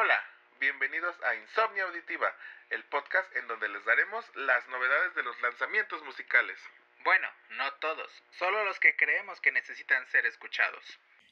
Hola, bienvenidos a Insomnia Auditiva, el podcast en donde les daremos las novedades de los lanzamientos musicales. Bueno, no todos, solo los que creemos que necesitan ser escuchados.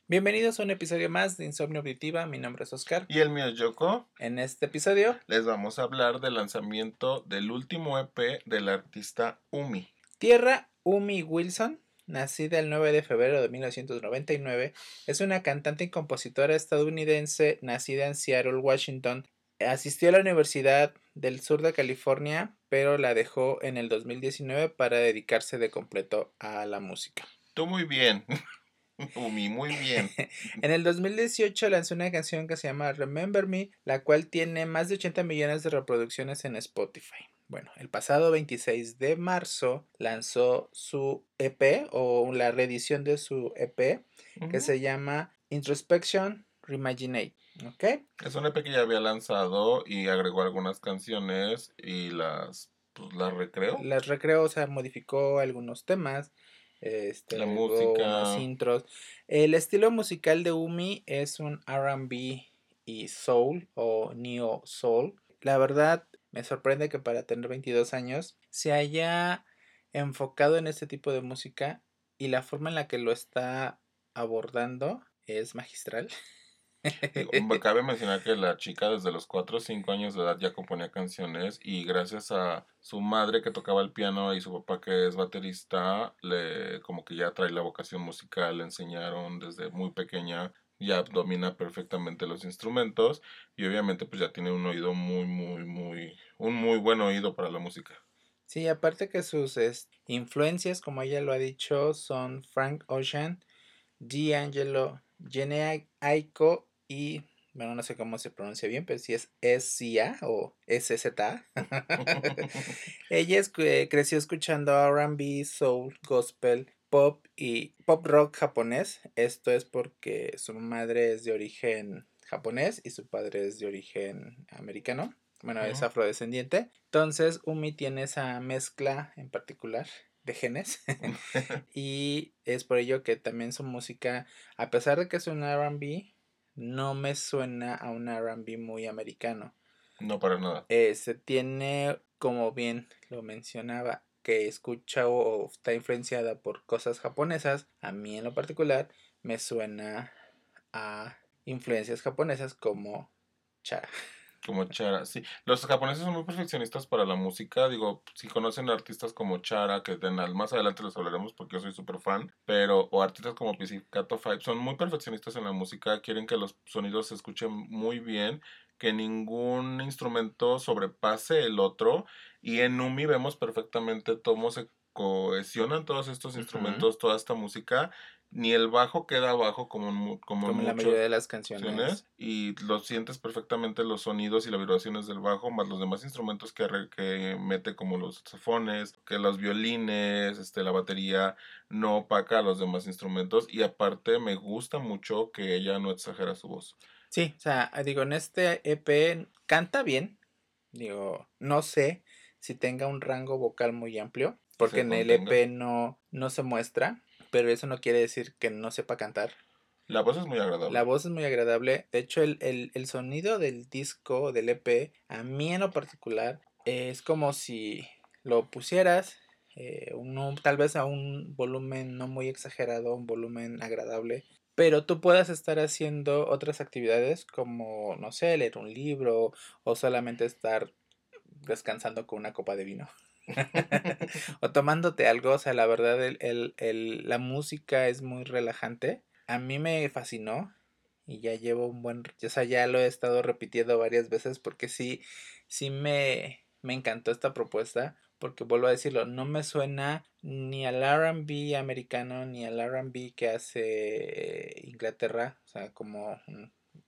Bienvenidos a un episodio más de Insomnia Auditiva, mi nombre es Oscar. Y el mío es Yoko. En este episodio les vamos a hablar del lanzamiento del último EP del artista Umi. Tierra Umi Wilson, nacida el 9 de febrero de 1999, es una cantante y compositora estadounidense nacida en Seattle, Washington. Asistió a la Universidad del Sur de California, pero la dejó en el 2019 para dedicarse de completo a la música. Tú muy bien. Umi, muy bien. en el 2018 lanzó una canción que se llama Remember Me, la cual tiene más de 80 millones de reproducciones en Spotify. Bueno, el pasado 26 de marzo lanzó su EP o la reedición de su EP que se llama Introspection Reimaginate. ¿Ok? Es un EP que ya había lanzado y agregó algunas canciones y las, pues, las recreó. Las recreó, o sea, modificó algunos temas. Este, la música. intros. El estilo musical de Umi es un RB y soul o neo soul. La verdad, me sorprende que para tener 22 años se haya enfocado en este tipo de música y la forma en la que lo está abordando es magistral. cabe mencionar que la chica desde los 4 o 5 años de edad ya componía canciones y gracias a su madre que tocaba el piano y su papá que es baterista, le como que ya trae la vocación musical, le enseñaron desde muy pequeña ya domina perfectamente los instrumentos y obviamente pues ya tiene un oído muy muy muy un muy buen oído para la música. Sí, aparte que sus influencias, como ella lo ha dicho, son Frank Ocean, D'Angelo, Jenny Aiko y bueno, no sé cómo se pronuncia bien, pero si es SZA o SZ. ella creció escuchando RB, soul, gospel, pop y pop rock japonés. Esto es porque su madre es de origen japonés y su padre es de origen americano. Bueno, es afrodescendiente. Entonces, Umi tiene esa mezcla en particular de genes. y es por ello que también su música, a pesar de que es un RB, no me suena a un RB muy americano. No, para nada. Eh, se tiene, como bien lo mencionaba, que escucha o está influenciada por cosas japonesas, a mí en lo particular me suena a influencias japonesas como Chara. Como Chara, sí. Los japoneses son muy perfeccionistas para la música. Digo, si conocen artistas como Chara, que más adelante les hablaremos porque yo soy súper fan, pero, o artistas como Pizzicato Five, son muy perfeccionistas en la música, quieren que los sonidos se escuchen muy bien que ningún instrumento sobrepase el otro. Y en Numi vemos perfectamente cómo se cohesionan todos estos instrumentos, toda esta música. Ni el bajo queda abajo como, como, en la mayoría de las canciones. Y lo sientes perfectamente los sonidos y las vibraciones del bajo, más los demás instrumentos que, que mete como los saxofones, que los violines, este, la batería, no opaca a los demás instrumentos. Y aparte me gusta mucho que ella no exagera su voz. Sí, o sea, digo, en este EP canta bien. Digo, no sé si tenga un rango vocal muy amplio, porque en el EP no, no se muestra, pero eso no quiere decir que no sepa cantar. La voz es muy agradable. La voz es muy agradable. De hecho, el, el, el sonido del disco, del EP, a mí en lo particular, es como si lo pusieras eh, tal vez a un volumen no muy exagerado, un volumen agradable, pero tú puedas estar haciendo otras actividades como, no sé, leer un libro o solamente estar descansando con una copa de vino. o tomándote algo, o sea, la verdad, el, el, la música es muy relajante. A mí me fascinó y ya llevo un buen, o sea, ya lo he estado repitiendo varias veces porque sí, sí me, me encantó esta propuesta porque vuelvo a decirlo, no me suena ni al RB americano ni al RB que hace Inglaterra, o sea, como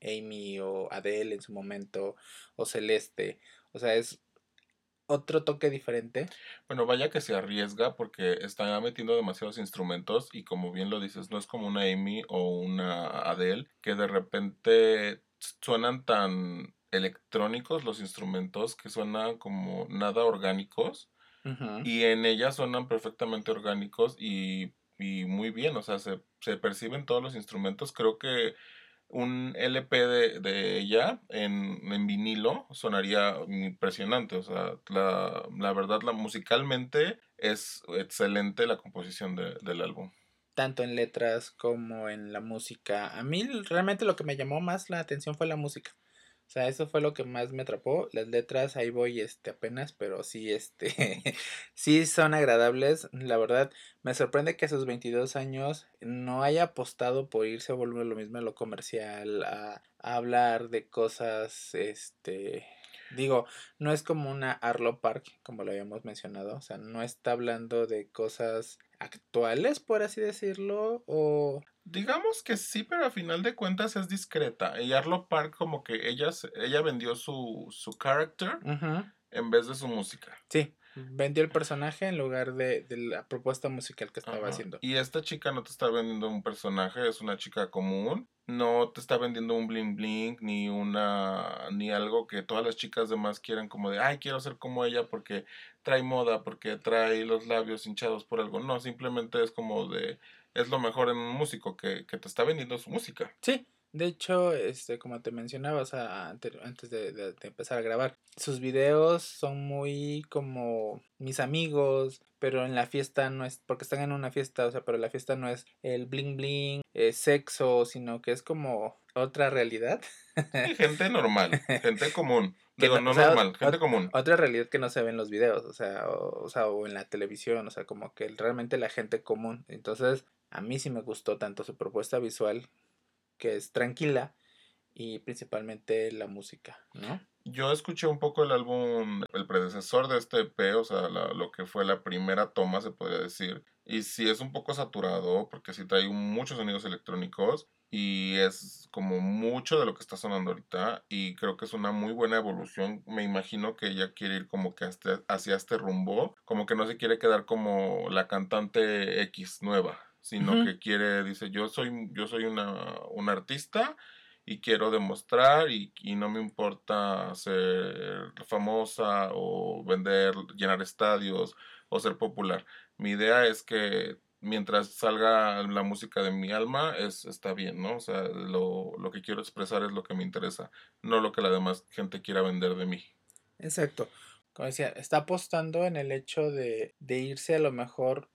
Amy o Adele en su momento, o Celeste, o sea, es otro toque diferente. Bueno, vaya que se arriesga porque está metiendo demasiados instrumentos y como bien lo dices, no es como una Amy o una Adele que de repente suenan tan electrónicos los instrumentos que suenan como nada orgánicos y en ella suenan perfectamente orgánicos y, y muy bien, o sea, se, se, perciben todos los instrumentos. Creo que un LP de, de ella en, en, vinilo sonaría impresionante. O sea, la, la verdad, la, musicalmente es excelente la composición de, del álbum. Tanto en letras como en la música. A mí realmente lo que me llamó más la atención fue la música. O sea, eso fue lo que más me atrapó. Las letras ahí voy este apenas, pero sí este sí son agradables. La verdad me sorprende que a sus 22 años no haya apostado por irse a volver lo mismo a lo comercial, a, a hablar de cosas este Digo, no es como una Arlo Park, como lo habíamos mencionado, o sea, no está hablando de cosas actuales, por así decirlo, o... Digamos que sí, pero a final de cuentas es discreta. Y Arlo Park como que ella, ella vendió su, su character en vez de su música. Sí, vendió el personaje en lugar de, de la propuesta musical que estaba haciendo. Y esta chica no te está vendiendo un personaje, es una chica común. No te está vendiendo un bling bling ni una ni algo que todas las chicas demás quieran como de, ay, quiero ser como ella porque trae moda, porque trae los labios hinchados por algo. No, simplemente es como de, es lo mejor en un músico que, que te está vendiendo su música. Sí, de hecho, este, como te mencionaba, antes de, empezar a grabar, sus videos son muy como mis amigos, pero en la fiesta no es, porque están en una fiesta, o sea, pero la fiesta no es el bling bling, sexo, sino que es como otra realidad. gente normal, gente común. Digo, no, normal, gente común. Otra realidad que no se ve en los videos, o sea, o, sea, o en la televisión, o sea, como que realmente la gente común. Entonces, a mí sí me gustó tanto su propuesta visual que es tranquila y principalmente la música, ¿no? Yo escuché un poco el álbum, el predecesor de este EP, o sea, lo que fue la primera toma, se podría decir. Y sí es un poco saturado, porque sí trae muchos sonidos electrónicos y es como mucho de lo que está sonando ahorita. Y creo que es una muy buena evolución. Me imagino que ella quiere ir como que hacia este rumbo, como que no se quiere quedar como la cantante X nueva, sino que quiere, dice, yo soy, yo soy una, una artista y quiero demostrar y, y, no me importa ser famosa o vender, llenar estadios o ser popular. Mi idea es que mientras salga la música de mi alma, es, está bien, ¿no? O sea, lo, lo que quiero expresar es lo que me interesa, no lo que la demás gente quiera vender de mí. Exacto. Como decía, está apostando en el hecho de, de irse a lo mejor,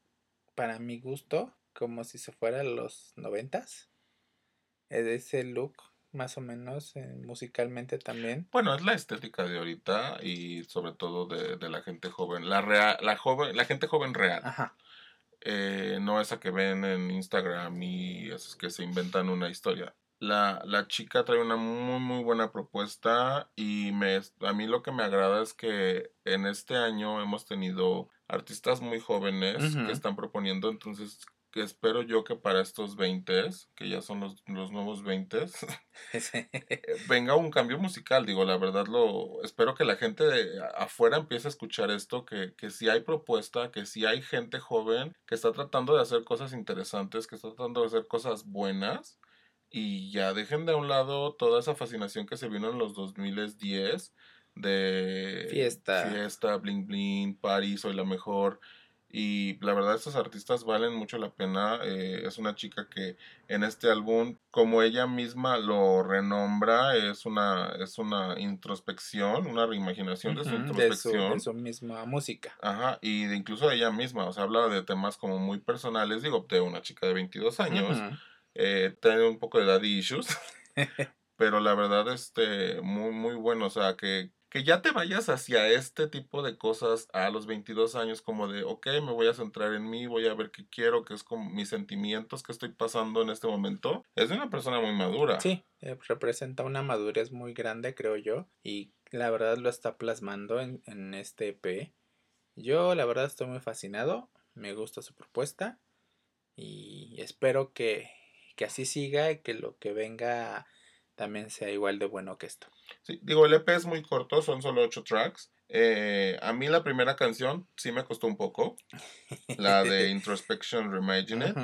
para mi gusto, como si se fuera a los noventas. Ese look, más o menos, eh, musicalmente también. Bueno, es la estética de ahorita y sobre todo de, de la gente joven. La, real, la, joven, la gente joven real. Ajá. Eh, no esa que ven en Instagram y es que se inventan una historia. La, la, chica trae una muy muy buena propuesta y me, a mí lo que me agrada es que en este año hemos tenido artistas muy jóvenes que están proponiendo, entonces que espero yo que para estos 20, que ya son los, los nuevos 20, eh, venga un cambio musical. Digo, la verdad, lo espero que la gente de afuera empiece a escuchar esto, que, que si hay propuesta, que si hay gente joven que está tratando de hacer cosas interesantes, que está tratando de hacer cosas buenas. Y ya dejen de un lado toda esa fascinación que se vino en los 2010 de fiesta, fiesta, bling bling, party, soy la mejor. Y la verdad, estos artistas valen mucho la pena. Eh, es una chica que en este álbum, como ella misma lo renombra, es una, es una introspección, una reimaginación de su introspección. De su, misma música. Ajá, y de incluso de ella misma. O sea, habla de temas como muy personales. Digo, de una chica de 22 años. Eh, tiene un poco de daddy issues. pero la verdad, este, muy, muy bueno. O sea, que, que ya te vayas hacia este tipo de cosas a los 22 años como de, ok, me voy a centrar en mí, voy a ver qué quiero, qué es como mis sentimientos que estoy pasando en este momento, es de una persona muy madura. Sí, eh, representa una madurez muy grande, creo yo, y la verdad lo está plasmando en, en este EP. Yo la verdad estoy muy fascinado, me gusta su propuesta y espero que, que así siga y que lo que venga también sea igual de bueno que esto. Sí, digo, el EP es muy corto, son solo ocho tracks. Eh, a mí la primera canción sí me costó un poco, la de Introspection Reimagine It.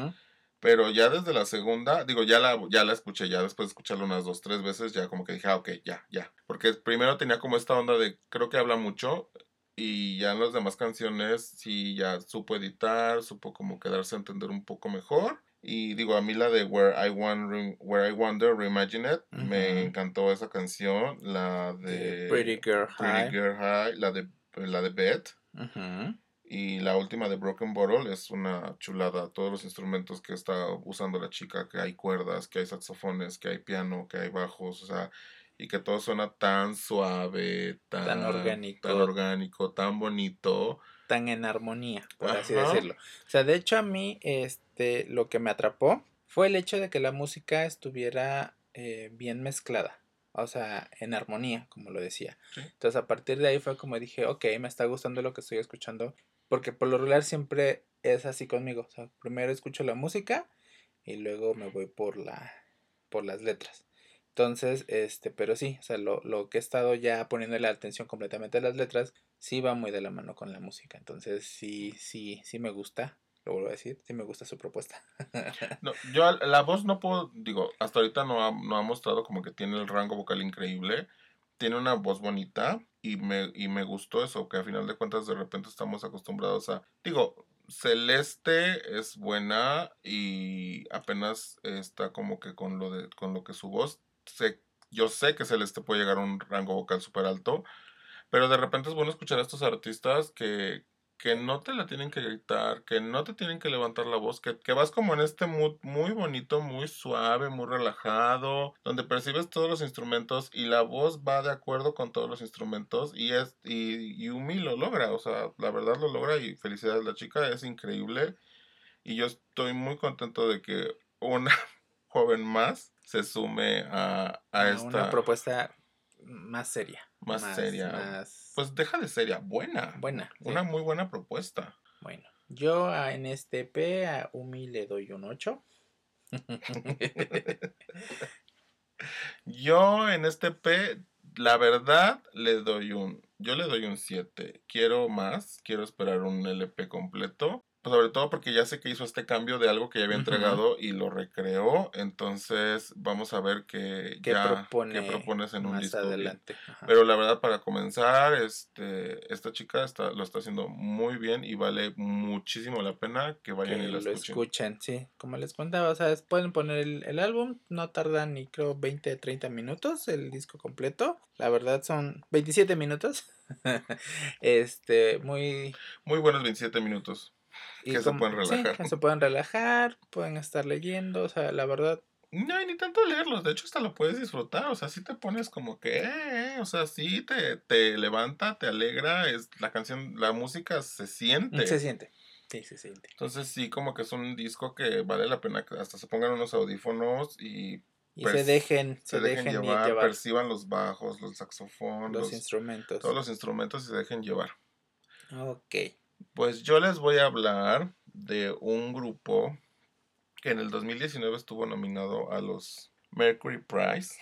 Pero ya desde la segunda, digo, ya la, ya la escuché, ya después de escucharla unas dos, tres veces, ya como que dije, ah, ok, ya, ya. Porque primero tenía como esta onda de, creo que habla mucho, y ya en las demás canciones sí ya supo editar, supo como quedarse a entender un poco mejor. Y digo, a mí la de Where I, Want, Where I Wonder, Reimagine It, me encantó esa canción. La de Pretty Girl Pretty High. Girl High, la de, la de Beth. Ujú. Y la última de Broken Bottle es una chulada. Todos los instrumentos que está usando la chica, que hay cuerdas, que hay saxofones, que hay piano, que hay bajos, o sea, y que todo suena tan suave, tan, Tan orgánico. tan orgánico, tan bonito. Tan en armonía, por así decirlo. O sea, de hecho a mí este, lo que me atrapó fue el hecho de que la música estuviera eh, bien mezclada. O sea, en armonía, como lo decía. Sí. Entonces a partir de ahí fue como dije, ok, me está gustando lo que estoy escuchando. Porque por lo regular siempre es así conmigo. O sea, primero escucho la música y luego me voy por la por las letras. Entonces, este, pero sí, o sea, lo, lo que he estado ya poniendo la atención completamente a las letras, sí va muy de la mano con la música. Entonces, sí, sí, sí me gusta, lo vuelvo a decir, sí me gusta su propuesta. No, yo la voz no puedo, digo, hasta ahorita no ha, no ha mostrado como que tiene el rango vocal increíble. Tiene una voz bonita y me, y me gustó eso, que a final de cuentas de repente estamos acostumbrados a, digo, Celeste es buena y apenas está como que con lo de, con lo que su voz, yo sé que Celeste puede llegar a un rango vocal súper alto, pero de repente es bueno escuchar a estos artistas que, que no te la tienen que gritar, que no te tienen que levantar la voz, que, que vas como en este mood muy bonito, muy suave, muy relajado, donde percibes todos los instrumentos y la voz va de acuerdo con todos los instrumentos y es y Yumi lo logra, o sea, la verdad lo logra y felicidades la chica, es increíble y yo estoy muy contento de que una joven más se sume a, a A esta Una propuesta más seria. Más seria. Más pues deja de seria, buena, buena. sí. una muy buena propuesta. Bueno, yo en este P a Umi le doy un 8. Yo en este P, la verdad, le doy un, yo le doy un 7. Quiero más, quiero esperar un LP completo. Pues sobre todo porque ya sé que hizo este cambio de algo que ya había entregado y lo recreó. Entonces vamos a ver qué, ¿Qué ya, propone qué propones en un más disco. adelante? Ajá. Pero la verdad, para comenzar, este, esta chica está, lo está haciendo muy bien y vale muchísimo la pena que vayan que y la lo escuchen. escuchen, sí. Como les contaba, o sea, pueden poner el, el álbum, no tarda ni creo 20, 30 minutos el disco completo. La verdad son 27 minutos. este, muy... Muy buenos 27 minutos. Y Que se pueden sí, relajar. que se pueden relajar, pueden estar leyendo, o sea, la verdad, No ni tanto leerlos, de hecho hasta lo puedes disfrutar, o sea, si te pones como que, eh, eh, o sea, sí te, te levanta, te alegra, es la canción, la música se siente. se siente. Sí, se siente. Entonces sí, como que es un disco que vale la pena que hasta se pongan unos audífonos y Y Pues, se dejen, se, dejen, llevar perciban los bajos, los saxofones, los los- instrumentos. todos los instrumentos y se dejen llevar. Ok. Pues yo les voy a hablar de un grupo que en el 2019 estuvo nominado a los Mercury Prize.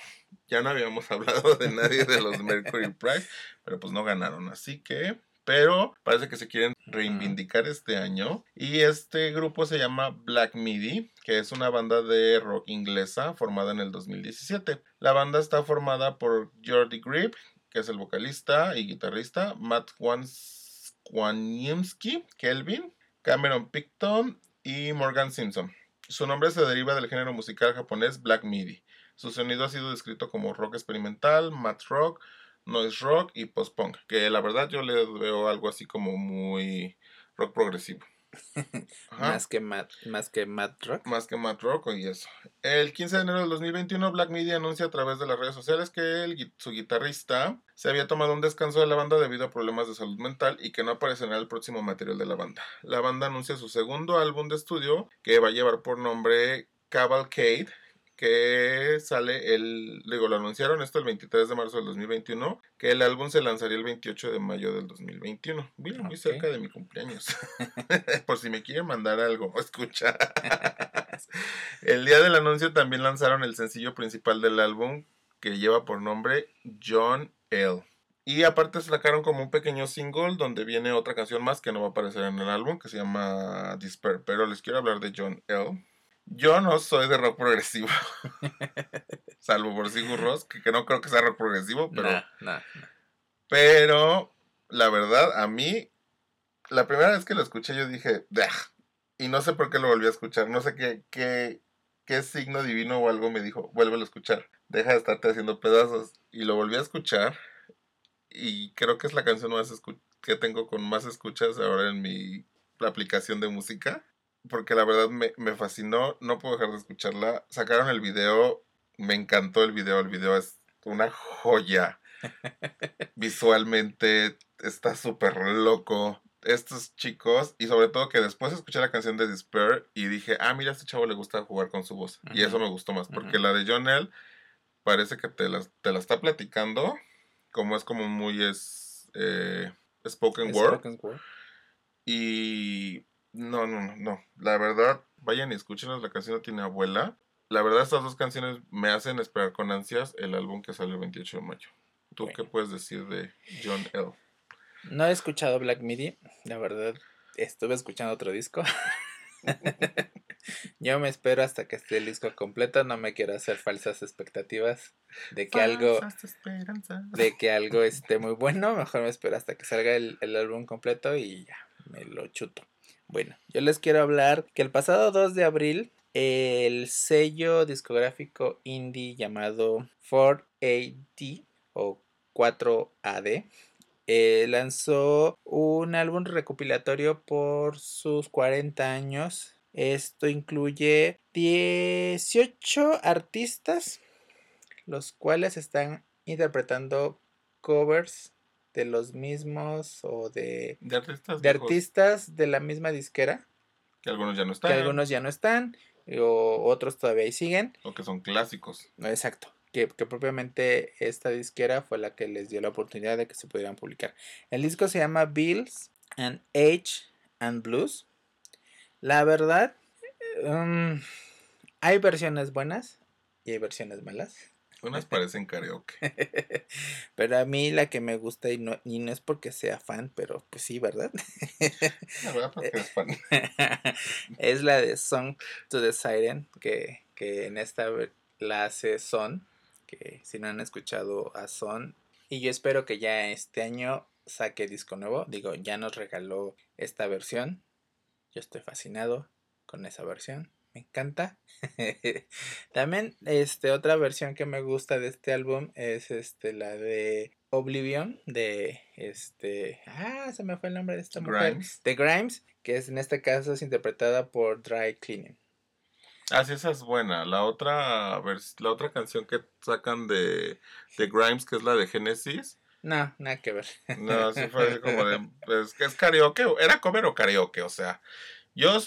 Ya no habíamos hablado de nadie de los Mercury Prize, pero pues no ganaron, así que... Pero parece que se quieren reivindicar este año. Y este grupo se llama Black Midi, que es una banda de rock inglesa formada en el 2017. La banda está formada por Jordi Grip, que es el vocalista y guitarrista, Matt Wans- Waniemski, Kelvin, Cameron Picton y Morgan Simpson. Su nombre se deriva del género musical japonés Black Midi. Su sonido ha sido descrito como rock experimental, math rock, noise rock y post-punk, que la verdad yo le veo algo así como muy rock progresivo. Más que Matt, más que Matt Rock. Más que Matt Rock y eso. El 15 de enero del 2021, Black Media anuncia a través de las redes sociales que el su guitarrista se había tomado un descanso de la banda debido a problemas de salud mental y que no aparecerá el próximo material de la banda. La banda anuncia su segundo álbum de estudio que va a llevar por nombre Cavalcade que sale el, digo, lo anunciaron esto el 23 de marzo del 2021, que el álbum se lanzaría el 28 de mayo del 2021. Mira, muy cerca de mi cumpleaños. Por si me quieren mandar algo, escucha. el día del anuncio también lanzaron el sencillo principal del álbum, que lleva por nombre John L. Y aparte sacaron como un pequeño single donde viene otra canción más que no va a aparecer en el álbum, que se llama Despair. Pero les quiero hablar de John L. Yo no soy de rock progresivo. Salvo por Sigur Ross, que, que no creo que sea rock progresivo, pero, Nah, nah, nah. pero la verdad, a mí, la primera vez que lo escuché, yo dije, "Dah". y no sé por qué lo volví a escuchar. No sé qué, qué, qué signo divino o algo me dijo, vuélvelo a escuchar. Deja de estarte haciendo pedazos. Y lo volví a escuchar. Y creo que es la canción más escu- que tengo con más escuchas ahora en mi aplicación de música. Porque la verdad me, me fascinó. No puedo dejar de escucharla. Sacaron el video. Me encantó el video. El video es una joya. Visualmente está súper loco. Estos chicos, y sobre todo que después escuché la canción de Despair y dije, ah, mira, a este chavo le gusta jugar con su voz. Y eso me gustó más, porque la de Jonel parece que te la, te la está platicando, como es como muy es, eh, spoken word. Spoken word. Y no, no, no, no. La verdad, vayan y escúchenos, la canción no tiene abuela. La verdad, estas dos canciones me hacen esperar con ansias el álbum que sale el 28 de mayo. ¿Tú Bueno. qué puedes decir de John L? No he escuchado Black Midi, la verdad. Estuve escuchando otro disco. Yo me espero hasta que esté el disco completo. No me quiero hacer falsas expectativas de que algo, de que algo esté muy bueno. Mejor me espero hasta que salga el, el álbum completo y ya me lo chuto. Bueno, yo les quiero hablar que el pasado 2 de abril el sello discográfico indie llamado 4AD o 4AD eh, lanzó un álbum recopilatorio por sus 40 años. Esto incluye 18 artistas, los cuales están interpretando covers de los mismos o de, De artistas. de artistas de la misma disquera, Que algunos ya no que están. algunos ya no están o otros todavía ahí siguen. O que son clásicos. Exacto. Que, que propiamente esta disquera fue la que les dio la oportunidad de que se pudieran publicar. El disco se llama Bills and Age and Blues. La verdad, um, hay versiones buenas y hay versiones malas. Unas parecen karaoke. pero a mí la que me gusta y no, y no es porque sea fan, pero pues sí, ¿verdad? La verdad, porque eres fan. es la de Song to the Siren, que, que en esta la hace Son, que si no han escuchado a Son, y yo espero que ya este año saque disco nuevo, digo, ya nos regaló esta versión, yo estoy fascinado con esa versión, me encanta. También este otra versión que me gusta de este álbum es este la de Oblivion de este ah se me fue el nombre de esta mujer Grimes. de Grimes que es en este caso es interpretada por Dry Cleaning Ah, sí, esa es buena. La otra, la otra canción que sacan de, de Grimes, que es la de Genesis. no nada que ver No, sí fue así como de. Es que es karaoke. ¿Era cover o karaoke? O sea, yo.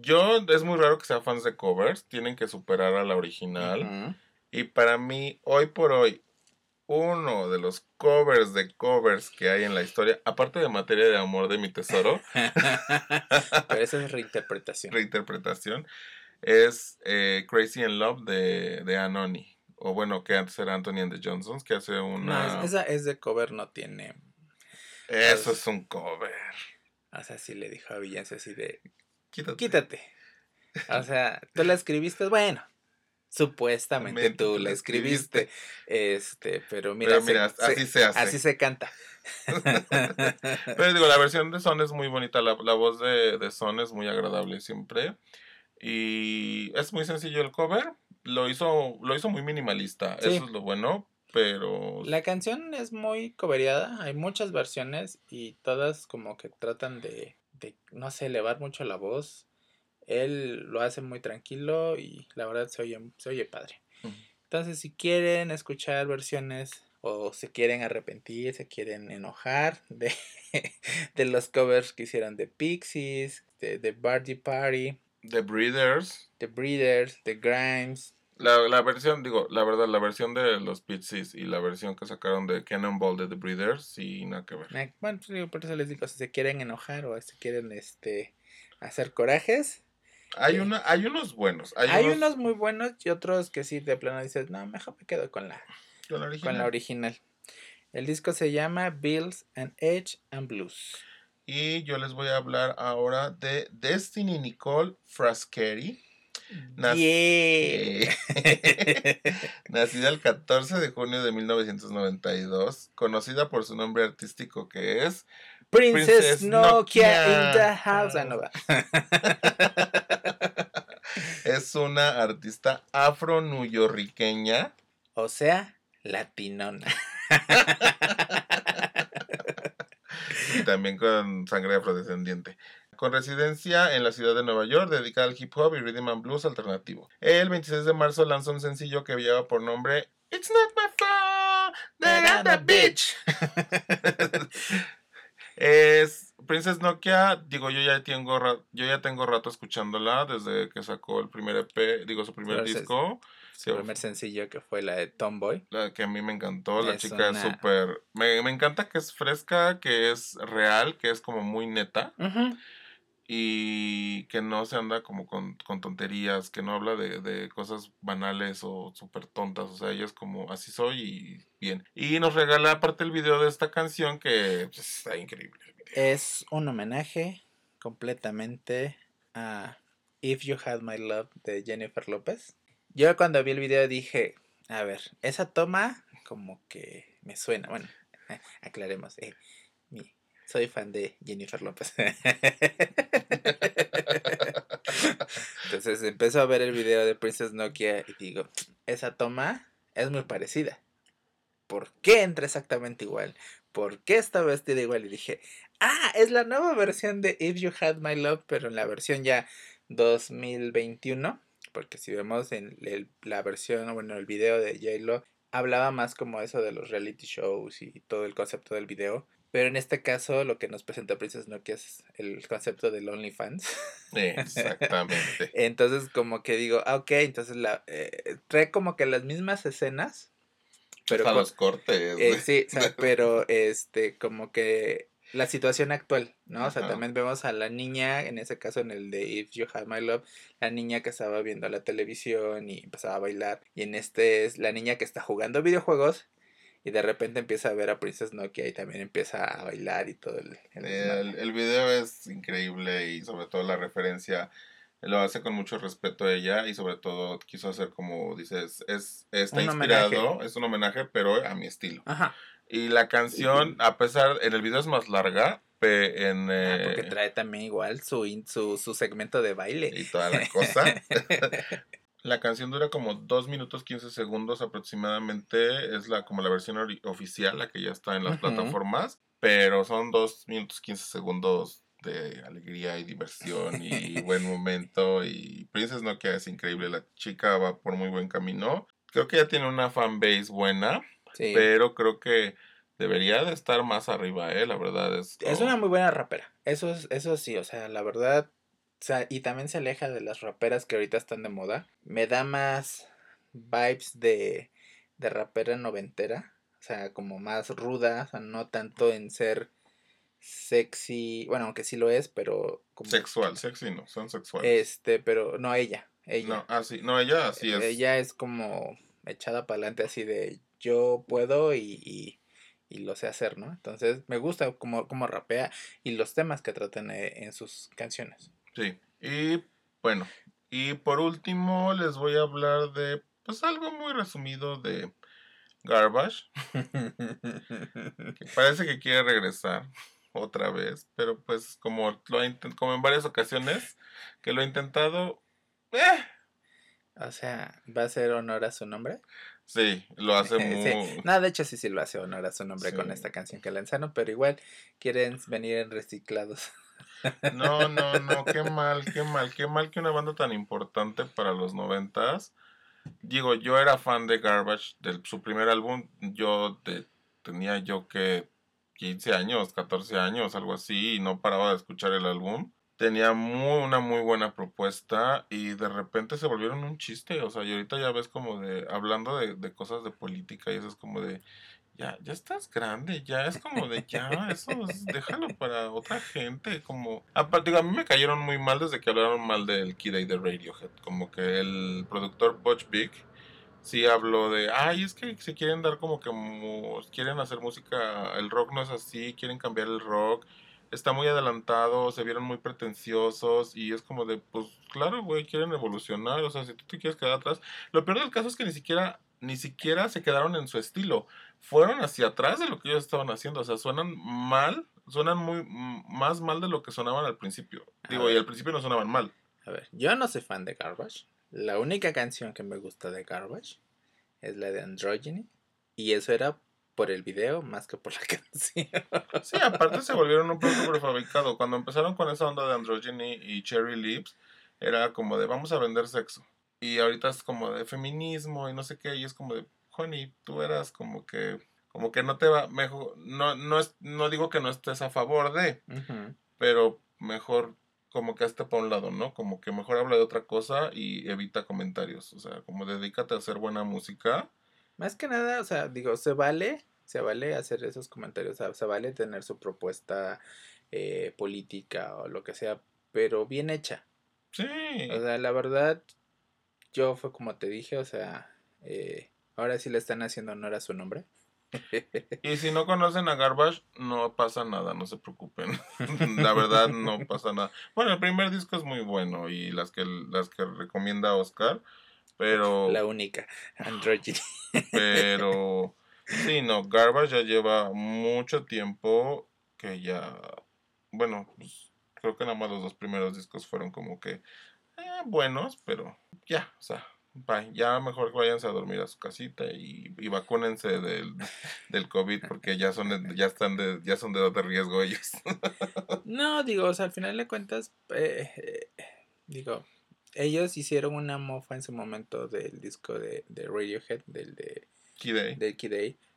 Yo, es muy raro que sean fans de covers. Tienen que superar a la original. Y para mí, hoy por hoy, uno de los covers de covers que hay en la historia, aparte de Materia de Amor de mi Tesoro, pero esa es reinterpretación reinterpretación, es eh, Crazy in Love de, de Anony. O bueno, que antes era Anthony and the Johnsons, que hace no, una... es- esa es de cover no tiene Eso es un cover. o sea sí le dijo a Beyoncé así de Quítate. quítate. O sea, tú la escribiste, bueno, supuestamente Mente, tú la escribiste, este, pero mira, Pero mira, se- así se hace. así se canta. Pero digo, la versión de Son es muy bonita. La, la voz de, de Son es muy agradable siempre. Y es muy sencillo el cover. Lo hizo, lo hizo muy minimalista. Sí. Eso es lo bueno. Pero. La canción es muy coveriada, hay muchas versiones y todas como que tratan de, de, no sé, elevar mucho la voz. Él lo hace muy tranquilo y la verdad se oye, se oye padre. Entonces, si quieren escuchar versiones o se quieren arrepentir, se quieren enojar de, de los covers que hicieron de Pixies, de, de Bargy Party, The Breeders. The Breeders, The Grimes. La, la versión, digo, la verdad, la versión de los Pixies y la versión que sacaron de Cannonball de The Breeders, sí, nada que ver. eh, Bueno, pues, por eso les digo, si se quieren enojar o si quieren este hacer corajes, Hay, Sí. una, hay unos buenos. Hay, Hay, unos, unos muy buenos y otros que sí, de plano dices, no, mejor me quedo con la, con la original. con la original. El disco se llama Bills and Edge and Blues. Y yo les voy a hablar ahora de Destiny Nicole Frascheri. Nac- Yeah. Nacida el 14 de junio de 1992, conocida por su nombre artístico que es Princess, Princess Nokia, in the house. Ah, no va. es una artista afro-nuyoriqueña O sea, latinona. y también con sangre afrodescendiente. Con residencia en la ciudad de Nueva York, dedicada al hip hop y rhythm and blues alternativo. El 26 de marzo lanzó un sencillo que lleva por nombre It's not my fault that I'm a bitch. es Princess Nokia, digo, yo ya tengo yo ya tengo rato escuchándola desde que sacó el primer EP, digo su primer Entonces, disco. Su primer sencillo que fue la de Tomboy. La que a mí me encantó, la Es chica es súper... Me, me encanta que es fresca, que es real, que es como muy neta y que no se anda como con, con tonterías, que no habla de, de cosas banales o súper tontas, o sea, ella es como así soy y bien. Y nos regala aparte el video de esta canción que pues, está increíble. Es un homenaje completamente a If You Had My Love de Jennifer López. Yo cuando vi el video dije, a ver, esa toma como que me suena. Bueno, aclaremos. eh, soy fan de Jennifer López. Entonces empezó a ver el video de Princess Nokia y digo, esa toma es muy parecida. ¿Por qué entra exactamente igual? ¿Por qué está vestida igual? Y dije, ah, es la nueva versión de If You Had My Love, pero en la versión ya 2021. Porque si vemos en la versión, bueno, el video de J-Lo, hablaba más como eso de los reality shows y todo el concepto del video. Pero en este caso, lo que nos presenta Princess Nokia es el concepto del OnlyFans. Exactamente. Entonces, como que digo, ah, ok, entonces la, eh, trae como que las mismas escenas. Pero Hasta con- los cortes. eh, sí, o sea, pero este, como que la situación actual, ¿no? O sea, también vemos a la niña, en ese caso en el de If You Had My Love, la niña que estaba viendo la televisión y empezaba a bailar. Y en este es la niña que está jugando videojuegos y de repente empieza a ver a Princess Nokia y también empieza a bailar y todo el... el. El, el video es increíble y sobre todo la referencia lo hace con mucho respeto a ella y sobre todo quiso hacer como dices, es, está Un inspirado, homenaje. es un homenaje pero a mi estilo. Ajá, Y la canción, a pesar, en el video es más larga, en, ah, eh, porque trae también igual su, in- su, su segmento de baile. y toda la cosa. La canción dura como 2 minutos 15 segundos aproximadamente. Es la como la versión oficial, la que ya está en las Ujú. plataformas. Pero son 2 minutos 15 segundos de alegría y diversión y buen momento. Y Princess Nokia es increíble. La chica va por muy buen camino. Creo que ya tiene una fanbase buena. Sí. Pero creo que debería de estar más arriba, ¿eh? La verdad es... Es una muy buena rapera. Eso es, eso sí, o sea, la verdad. O sea, y también se aleja de las raperas que ahorita están de moda. Me da más vibes de, de rapera noventera. O sea, como más ruda. O sea, no tanto en ser sexy. Bueno, aunque sí lo es, pero como. Sexual, sexy no, son sexuales. Este, pero no ella. Ella. No, ah, sí, no, ella así es. Ella es como echada para adelante así de yo puedo y, y, y lo sé hacer, ¿no? Entonces me gusta como, como rapea y los temas que tratan eh, en sus canciones. Sí. Y bueno, y por último les voy a hablar de pues algo muy resumido de Garbage, que parece que quiere regresar otra vez, pero pues como lo como en varias ocasiones que lo ha intentado, eh, o sea, ¿va a hacer honor a su nombre? sí, lo hace muy Sí. No, de hecho sí, sí lo hace honor a su nombre con esta canción que lanzaron, pero igual quieren venir en reciclados. No, no, no, qué mal, qué mal, qué mal que una banda tan importante para los noventas. Digo, yo era fan de Garbage, de su primer álbum, yo tenía yo que 15 años, 14 años, algo así, y no paraba de escuchar el álbum. Tenía muy, una muy buena propuesta y de repente se volvieron un chiste, o sea, y ahorita ya ves como de, hablando de, de cosas de política y eso es como de, ya, ya estás grande, ya es como de ya, eso es- déjalo para otra gente, como aparte a mí me cayeron muy mal desde que hablaron mal del Kid A de Radiohead, como que el productor Butch Big sí habló de, ay, es que se quieren dar como que mu- quieren hacer música, el rock no es así, quieren cambiar el rock. está muy adelantado, se vieron muy pretenciosos y es como de, pues claro, güey, quieren evolucionar, o sea, si tú te quieres quedar atrás, lo peor del caso es que ni siquiera, ni siquiera se quedaron en su estilo, fueron hacia atrás de lo que ellos estaban haciendo, o sea, suenan mal, suenan muy, más mal de lo que sonaban al principio, A digo, y al principio no sonaban mal. A ver, yo no soy fan de Garbage. La única canción que me gusta de Garbage es la de Androgyny. Y eso era por el video más que por la canción. Sí, aparte se volvieron un producto prefabricado. Cuando empezaron con esa onda de Androgyny y Cherry Lips, era como de vamos a vender sexo. Y ahorita es como de feminismo y no sé qué, y es como de, honey, tú eras como que, como que no te va, mejor, no, no, es, no digo que no estés a favor de, pero mejor como que hazte para un lado, ¿no? Como que mejor habla de otra cosa y evita comentarios. O sea, como dedícate a hacer buena música. Más que nada, o sea, digo, se vale, se vale hacer esos comentarios, o sea, se vale tener su propuesta eh, política o lo que sea, pero bien hecha. Sí. O sea, la verdad, yo fue como te dije, o sea, eh, ahora sí le están haciendo honor a su nombre. Y si no conocen a Garbage, no pasa nada, no se preocupen. La verdad, no pasa nada. Bueno, el primer disco es muy bueno y las que, las que recomienda Oscar, pero, La única, Androgyny. pero, sí, no, Garbage ya lleva mucho tiempo que ya, bueno, pues, creo que nada más los dos primeros discos fueron como que eh, buenos, pero ya, o sea, bye, ya mejor váyanse a dormir a su casita y, y vacúnense del, del COVID porque ya son de- ya están de, ya son de edad de riesgo ellos. No, digo, o sea, al final de cuentas, eh, eh, digo, ellos hicieron una mofa en su momento del disco de, de Radiohead, del de, A. de Kid A.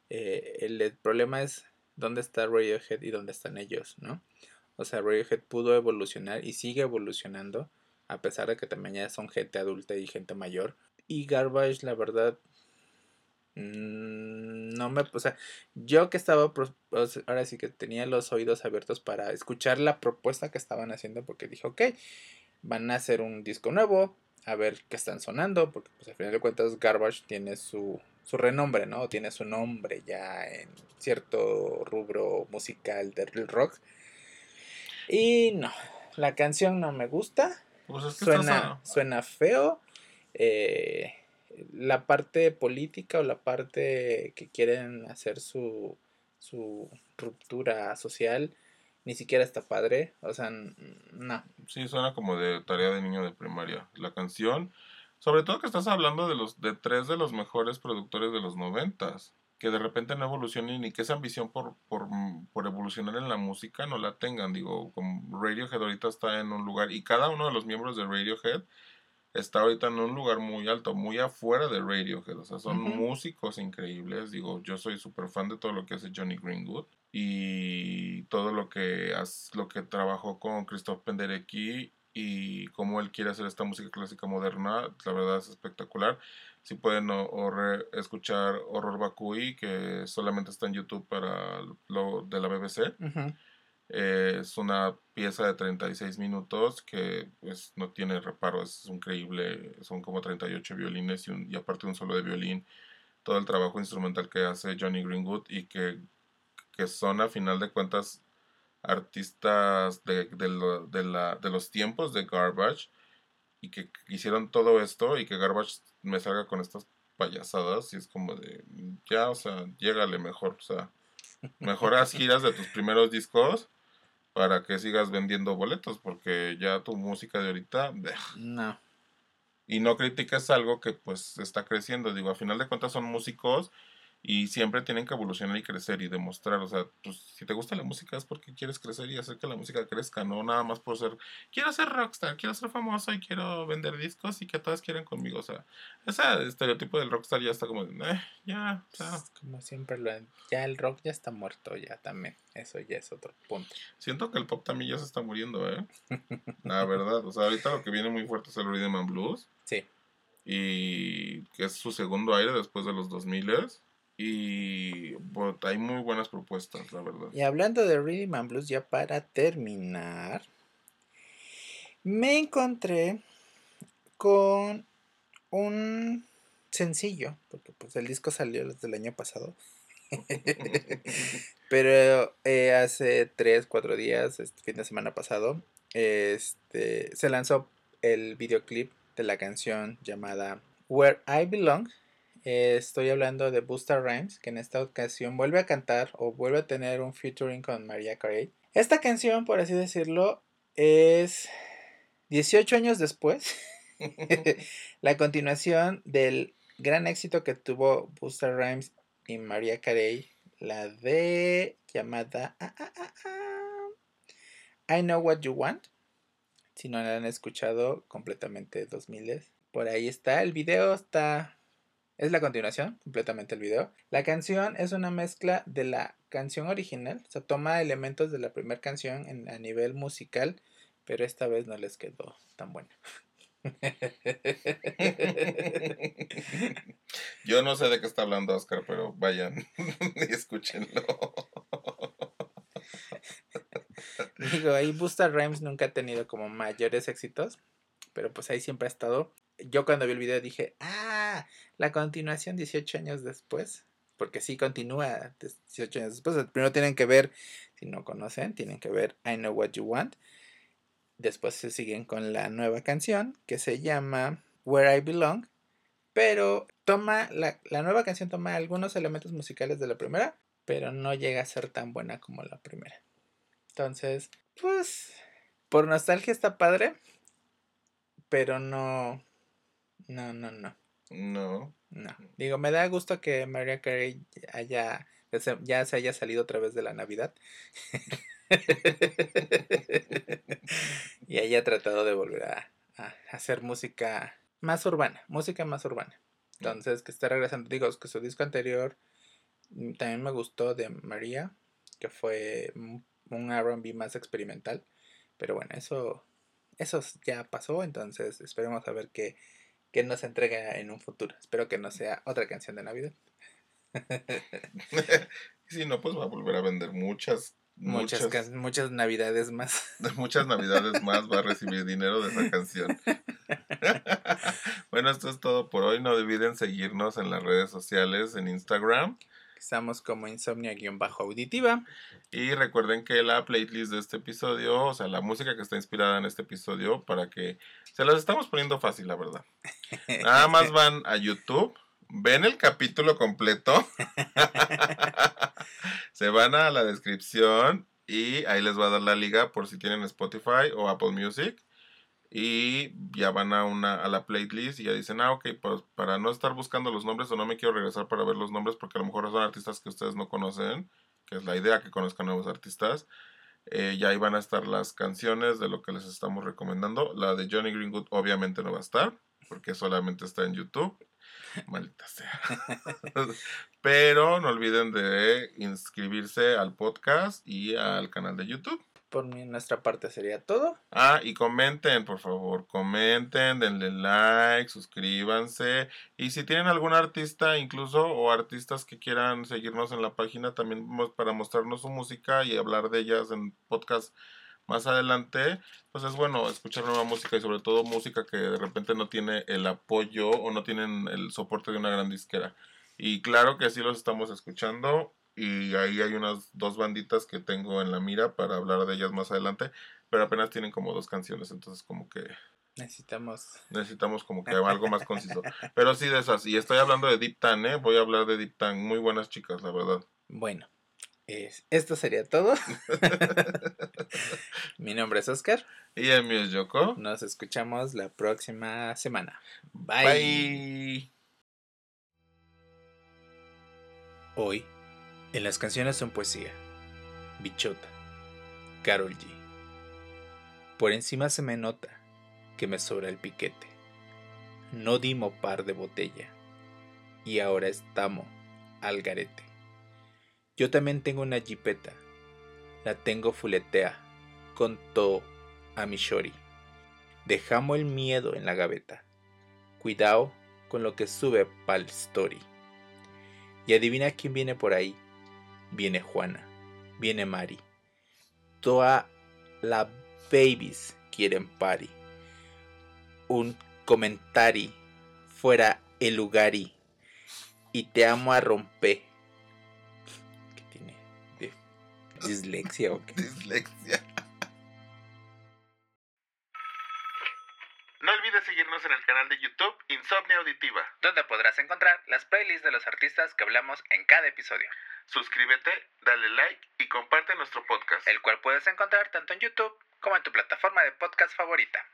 Eh, el, el problema es dónde está Radiohead y dónde están ellos, ¿no? O sea, Radiohead pudo evolucionar y sigue evolucionando, a pesar de que también ya son gente adulta y gente mayor. Y Garbage, la verdad, mm, no me, o sea, yo que estaba, ahora sí que tenía los oídos abiertos para escuchar la propuesta que estaban haciendo, porque dije, ok, van a hacer un disco nuevo, a ver qué están sonando, porque pues al final de cuentas Garbage tiene su, su renombre, ¿no? Tiene su nombre ya en cierto rubro musical del rock. Y no, la canción no me gusta, Pues es que suena, suena feo. Eh, la parte política o la parte que quieren hacer su, su ruptura social ni siquiera está padre. O sea, no. Sí, suena como de tarea de niño de primaria. La canción, sobre todo que estás hablando de los de tres de los mejores productores de los noventas, que de repente no evolucionen y que esa ambición por, por, por evolucionar en la música no la tengan. Digo, como Radiohead ahorita está en un lugar y cada uno de los miembros de Radiohead está ahorita en un lugar muy alto, muy afuera de Radiohead. O sea, son músicos increíbles. Digo, yo soy súper fan de todo lo que hace Johnny Greenwood y todo lo que has- lo que trabajó con Christoph Penderecki y cómo él quiere hacer esta música clásica moderna, la verdad es espectacular. Si pueden o- o re- escuchar Horror Bakui, que solamente está en YouTube para lo de la BBC. Eh, es una pieza de 36 minutos que pues no tiene reparo, es increíble, son como 38 violines y, un- y aparte un solo de violín, todo el trabajo instrumental que hace Johnny Greenwood y que, que son a final de cuentas artistas de, de, lo- de la, de los tiempos de Garbage y que hicieron todo esto y que Garbage me salga con estas payasadas y es como de ya, o sea, llégale mejor, o sea, mejor haz giras de tus primeros discos para que sigas vendiendo boletos porque ya tu música de ahorita. No. y no critiques algo que pues está creciendo, digo, a final de cuentas son músicos y siempre tienen que evolucionar y crecer y demostrar, o sea, pues si te gusta la música es porque quieres crecer y hacer que la música crezca, no nada más por ser, quiero ser rockstar, quiero ser famoso y quiero vender discos y que todas quieran conmigo, o sea, ese estereotipo del rockstar ya está como, eh, ya, o sea, Como siempre lo Ya el rock ya está muerto ya también. Eso ya es otro punto. siento que el pop también ya se está muriendo, eh, la verdad, o sea, ahorita lo que viene muy fuerte es el rhythm and blues Sí. y que es su segundo aire después de los 2000 y bueno, hay muy buenas propuestas, la verdad. Y hablando de Rhythm and Blues, ya para terminar, me encontré con un sencillo, porque pues el disco salió desde el año pasado. Pero eh, hace 3, 4 días, este fin de semana pasado, este, se lanzó el videoclip de la canción llamada Where I Belong. Eh, estoy hablando de Busta Rhymes, que en esta ocasión vuelve a cantar o vuelve a tener un featuring con Maria Carey. Esta canción, por así decirlo, es 18 años después. la continuación del gran éxito que tuvo Busta Rhymes y Maria Carey, la de llamada ah, ah, ah, I Know What You Want. Si no la han escuchado completamente 2000 por ahí está el video está es la continuación, completamente el video. La canción es una mezcla de la canción original, o sea, toma elementos de la primera canción en, a nivel musical, pero esta vez no les quedó tan buena. Yo no sé de qué está hablando Oscar, pero vayan y escúchenlo. Digo, ahí Busta Rhymes nunca ha tenido como mayores éxitos, pero pues ahí siempre ha estado. Yo cuando vi el video dije, ah, la continuación 18 años después, porque sí continúa 18 años después. Primero tienen que ver, si no conocen, tienen que ver I Know What You Want. Después se siguen con la nueva canción que se llama Where I Belong. Pero toma, la, la nueva canción toma algunos elementos musicales de la primera, pero no llega a ser tan buena como la primera. Entonces, pues, por nostalgia está padre, pero no, no, no, no. No. No. Digo, me da gusto que Maria Carey haya, ya se haya salido otra vez de la Navidad. y haya tratado de volver a, hacer música más urbana, música más urbana. Entonces, que está regresando, digo, que su disco anterior mm, también me gustó de María, que fue un RB más experimental. Pero bueno, eso, eso ya pasó, entonces esperemos a ver qué, qué nos entrega en un futuro. Espero que no sea otra canción de Navidad. si no, pues va a volver a vender muchas Muchas, muchas, navidades más. Muchas navidades más va a recibir dinero de esa canción. bueno, esto es todo por hoy. No olviden seguirnos en las redes sociales, en Instagram. Estamos como insomnia-auditiva. Y recuerden que la playlist de este episodio, o sea, la música que está inspirada en este episodio, para que se las estamos poniendo fácil, la verdad. Nada más van a YouTube ven el capítulo completo, se van a la descripción y ahí les va a dar la liga por si tienen Spotify o Apple Music. Y ya van a una a la playlist y ya dicen, ah, ok, pues para no estar buscando los nombres o no me quiero regresar para ver los nombres porque a lo mejor son artistas que ustedes no conocen, que es la idea que conozcan nuevos artistas. Eh, ya ahí van a estar las canciones de lo que les estamos recomendando. La de Johnny Greenwood obviamente no va a estar porque solamente está en YouTube. Maldita sea. Pero no olviden de inscribirse al podcast y al canal de YouTube. Por nuestra parte sería todo. Ah, y comenten, por favor, comenten, denle like, suscríbanse. Y si tienen algún artista incluso o artistas que quieran seguirnos en la página también para mostrarnos su música y hablar de ellas en podcast más adelante, pues es bueno escuchar nueva música y sobre todo música que de repente no tiene el apoyo o no tienen el soporte de una gran disquera. Y claro que sí los estamos escuchando y ahí hay unas dos banditas que tengo en la mira para hablar de ellas más adelante, pero apenas tienen como dos canciones, entonces como que necesitamos necesitamos como que algo más conciso. Pero sí de esas, y estoy hablando de Deep Tan, ¿eh? Voy a hablar de Deep Tan, muy buenas chicas, la verdad. Bueno, esto sería todo. Mi nombre es Oscar. Y el mío es Yoko. Nos escuchamos la próxima semana. Bye. Hoy, en las canciones son poesía. Bichota. Carol G. Por encima se me nota que me sobra el piquete. No dimo par de botella. Y ahora estamos al garete. Yo también tengo una jipeta. La tengo fuletea. Con todo a mi shori. Dejamos el miedo en la gaveta. Cuidado con lo que sube pa'l story. Y adivina quién viene por ahí viene Juana, viene Mari. Toda la babies quieren party. Un comentari fuera el lugari. Y te amo a romper. ¿Qué tiene? ¿Dislexia o qué? Dislexia. Insomnia Auditiva. Donde podrás encontrar las playlists de los artistas que hablamos en cada episodio, Suscríbete, dale like y comparte nuestro podcast. el cual puedes encontrar tanto en YouTube como en tu plataforma de podcast favorita.